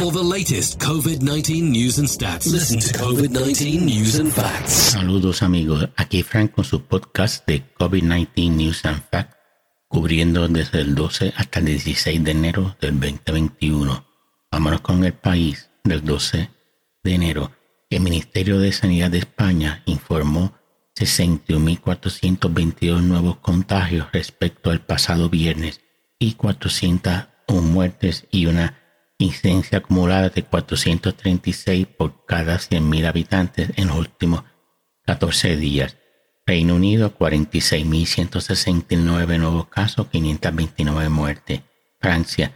For the latest COVID 19 news and stats, listen to COVID 19 News and Facts. Saludos amigos, aquí Frank con su podcast de COVID-19 News and Facts, cubriendo desde el 12 hasta el 16 de enero del 2021. Vámonos con el país del 12 de enero. El Ministerio de Sanidad de España informó 61.422 nuevos contagios respecto al pasado viernes y 401 muertes y una incidencia acumulada de 436 por cada 100.000 habitantes en los últimos 14 días. Reino Unido 46.169 nuevos casos, 529 muertes. Francia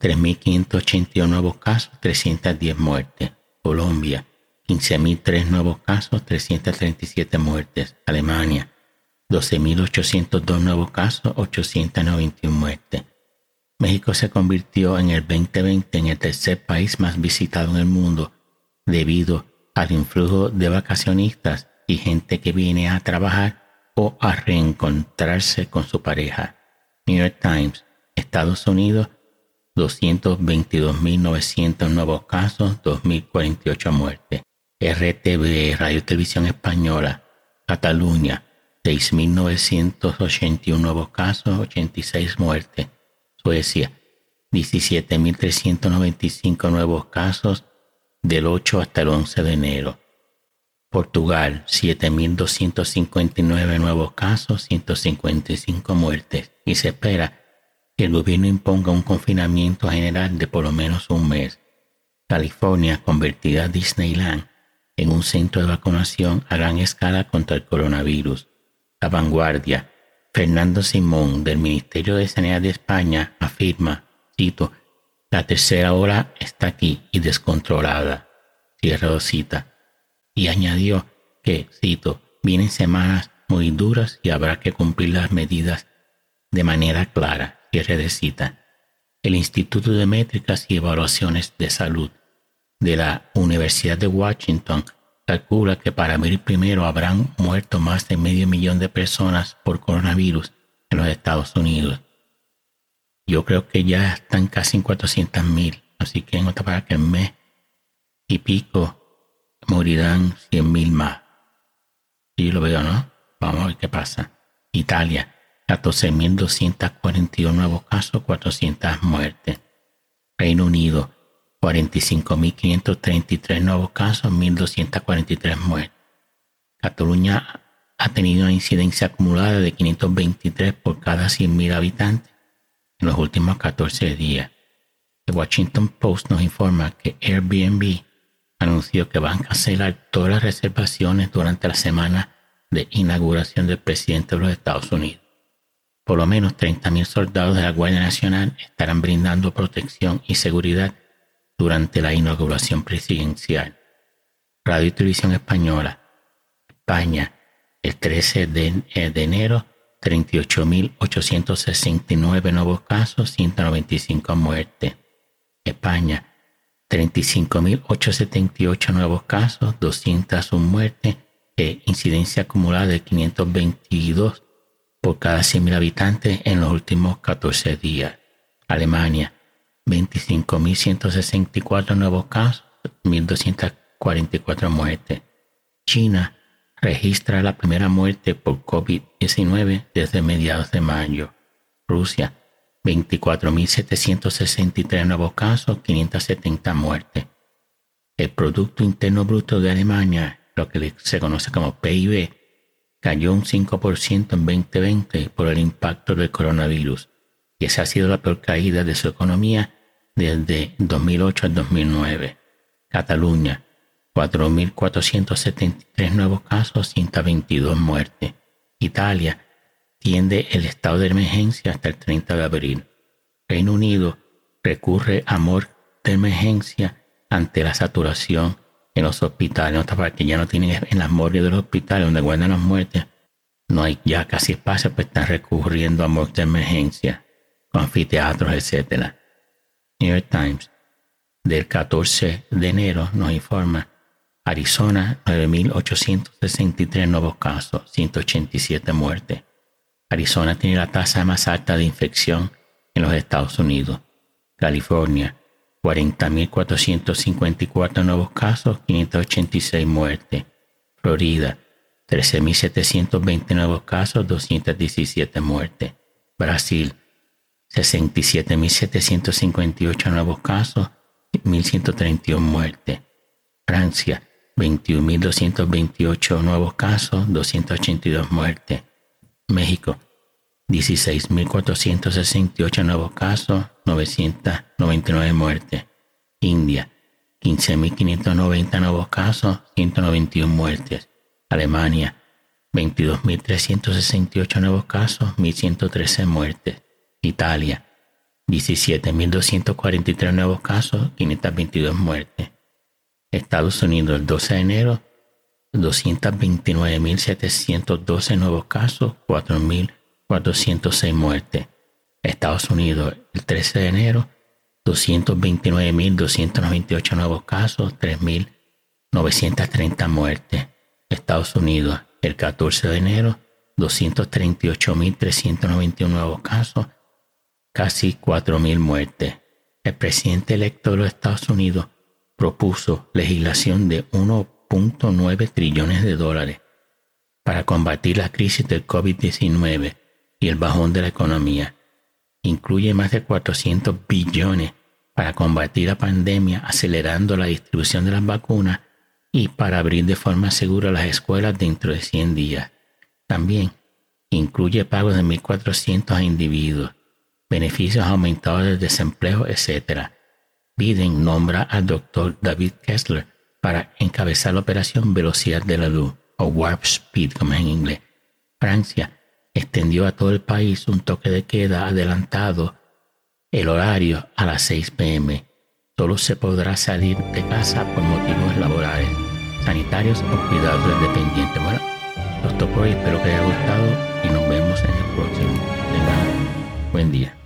3.581 nuevos casos, 310 muertes. Colombia 15.003 nuevos casos, 337 muertes. Alemania 12.802 nuevos casos, 891 muertes. México se convirtió en el 2020 en el tercer país más visitado en el mundo debido al influjo de vacacionistas y gente que viene a trabajar o a reencontrarse con su pareja. New York Times, Estados Unidos, 222.900 nuevos casos, 2.048 muertes. RTV, Radio Televisión Española, Cataluña, 6.981 nuevos casos, 86 muertes. Suecia, 17.395 nuevos casos del 8 hasta el 11 de enero. Portugal, 7.259 nuevos casos, 155 muertes. Y se espera que el gobierno imponga un confinamiento general de por lo menos un mes. California convertirá Disneyland en un centro de vacunación a gran escala contra el coronavirus. La vanguardia, Fernando Simón del Ministerio de Sanidad de España afirma, cito, la tercera hora está aquí y descontrolada, cierra cita, y añadió que, cito, vienen semanas muy duras y habrá que cumplir las medidas de manera clara, cierre de cita. El Instituto de Métricas y Evaluaciones de Salud de la Universidad de Washington calcula que para abril primero habrán muerto más de medio millón de personas por coronavirus en los Estados Unidos. Yo creo que ya están casi en 400 mil, así que en otra palabra que en mes y pico morirán 100 mil más. Y lo veo, ¿no? Vamos a ver qué pasa. Italia, 14.241 nuevos casos, 400 muertes. Reino Unido, 45.533 nuevos casos, 1.243 muertes. Cataluña ha tenido una incidencia acumulada de 523 por cada 100.000 habitantes en los últimos 14 días. The Washington Post nos informa que Airbnb anunció que van a cancelar todas las reservaciones durante la semana de inauguración del presidente de los Estados Unidos. Por lo menos 30.000 soldados de la Guardia Nacional estarán brindando protección y seguridad durante la inauguración presidencial. Radio y Televisión Española, España, el 13 de, eh, de enero, 38.869 nuevos casos, 195 muertes. España, 35.878 nuevos casos, 201 muertes e incidencia acumulada de 522 por cada 100.000 habitantes en los últimos 14 días. Alemania, 25.164 nuevos casos, 1.244 muertes. China registra la primera muerte por COVID-19 desde mediados de mayo. Rusia, 24.763 nuevos casos, 570 muertes. El Producto Interno Bruto de Alemania, lo que se conoce como PIB, cayó un 5% en 2020 por el impacto del coronavirus, y esa ha sido la peor caída de su economía desde 2008 al 2009. Cataluña, 4.473 nuevos casos, 122 muertes. Italia tiende el estado de emergencia hasta el 30 de abril. Reino Unido recurre a amor de emergencia ante la saturación en los hospitales. En otra parte, ya no tienen en las morgues de los hospitales donde guardan las muertes. No hay ya casi espacio, pues están recurriendo a amor de emergencia, anfiteatros, etcétera. New York Times del 14 de enero nos informa Arizona 9.863 nuevos casos, 187 muertes. Arizona tiene la tasa más alta de infección en los Estados Unidos. California 40.454 nuevos casos, 586 muertes. Florida, 13.720 nuevos casos, 217 muertes. Brasil, 67.758 nuevos casos, 1.131 muertes. Francia, 21.228 nuevos casos, 282 muertes. México, 16.468 nuevos casos, 999 muertes. India, 15.590 nuevos casos, 191 muertes. Alemania, 22.368 nuevos casos, 1.113 muertes. Italia, 17.243 nuevos casos, 522 muertes. Estados Unidos, el 12 de enero, 229.712 nuevos casos, 4.406 muertes. Estados Unidos, el 13 de enero, 229.298 nuevos casos, 3.930 muertes. Estados Unidos, el 14 de enero, 238.391 nuevos casos, casi 4.000 muertes. El presidente electo de los Estados Unidos propuso legislación de 1.9 trillones de dólares para combatir la crisis del COVID-19 y el bajón de la economía. Incluye más de 400 billones para combatir la pandemia, acelerando la distribución de las vacunas y para abrir de forma segura las escuelas dentro de 100 días. También incluye pagos de 1.400 a individuos, beneficios aumentados del desempleo, etc. Biden nombra al doctor David Kessler para encabezar la operación Velocidad de la Luz, o Warp Speed como es en inglés. Francia extendió a todo el país un toque de queda adelantado el horario a las 6 pm. Solo se podrá salir de casa por motivos laborales, sanitarios o cuidados del dependiente. Bueno, los espero que haya gustado y nos vemos en el próximo. Buen día.